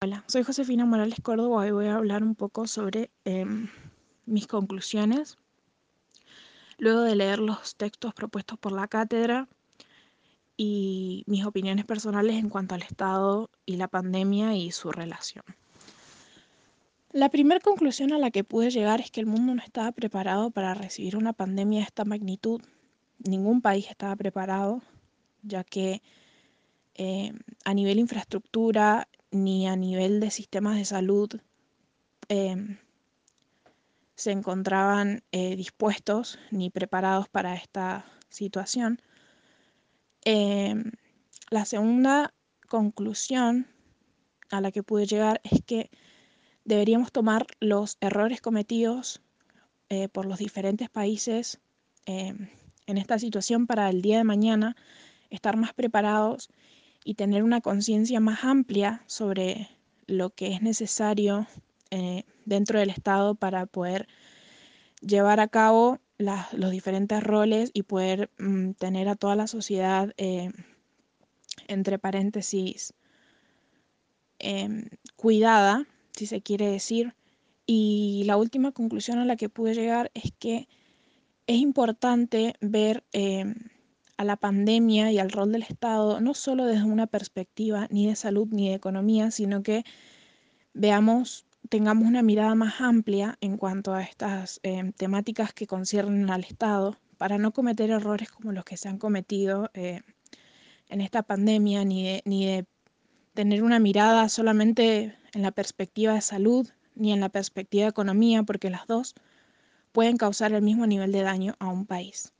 Hola, soy Josefina Morales Córdoba y voy a hablar un poco sobre em, mis conclusiones luego de leer los textos propuestos por la cátedra y mis opiniones personales en cuanto al Estado y la pandemia y su relación. La primera conclusión a la que pude llegar es que el mundo no estaba preparado para recibir una pandemia de esta magnitud. Ningún país estaba preparado, ya que eh, a nivel infraestructura ni a nivel de sistemas de salud em, se encontraban eh, dispuestos ni preparados para esta situación. Em, la segunda conclusión a la que pude llegar es que deberíamos tomar los errores cometidos eh, por los diferentes países em, en esta situación para el día de mañana estar más preparados y tener una conciencia más amplia sobre lo que es necesario eh, dentro del Estado para poder llevar a cabo los diferentes roles y poder mm, tener a toda la sociedad, eh, entre paréntesis, em, cuidada, si se quiere decir. Y la última conclusión a la que pude llegar es que es importante ver em, a la pandemia y al rol del Estado, no solo desde una perspectiva ni de salud ni de economía, sino que veamos, tengamos una mirada más amplia en cuanto a estas eh, temáticas que conciernen al Estado, para no cometer errores como los que se han cometido eh, en esta pandemia, ni de, ni de tener una mirada solamente en la perspectiva de salud, ni en la perspectiva de economía, porque las dos pueden causar el mismo nivel de daño a un país.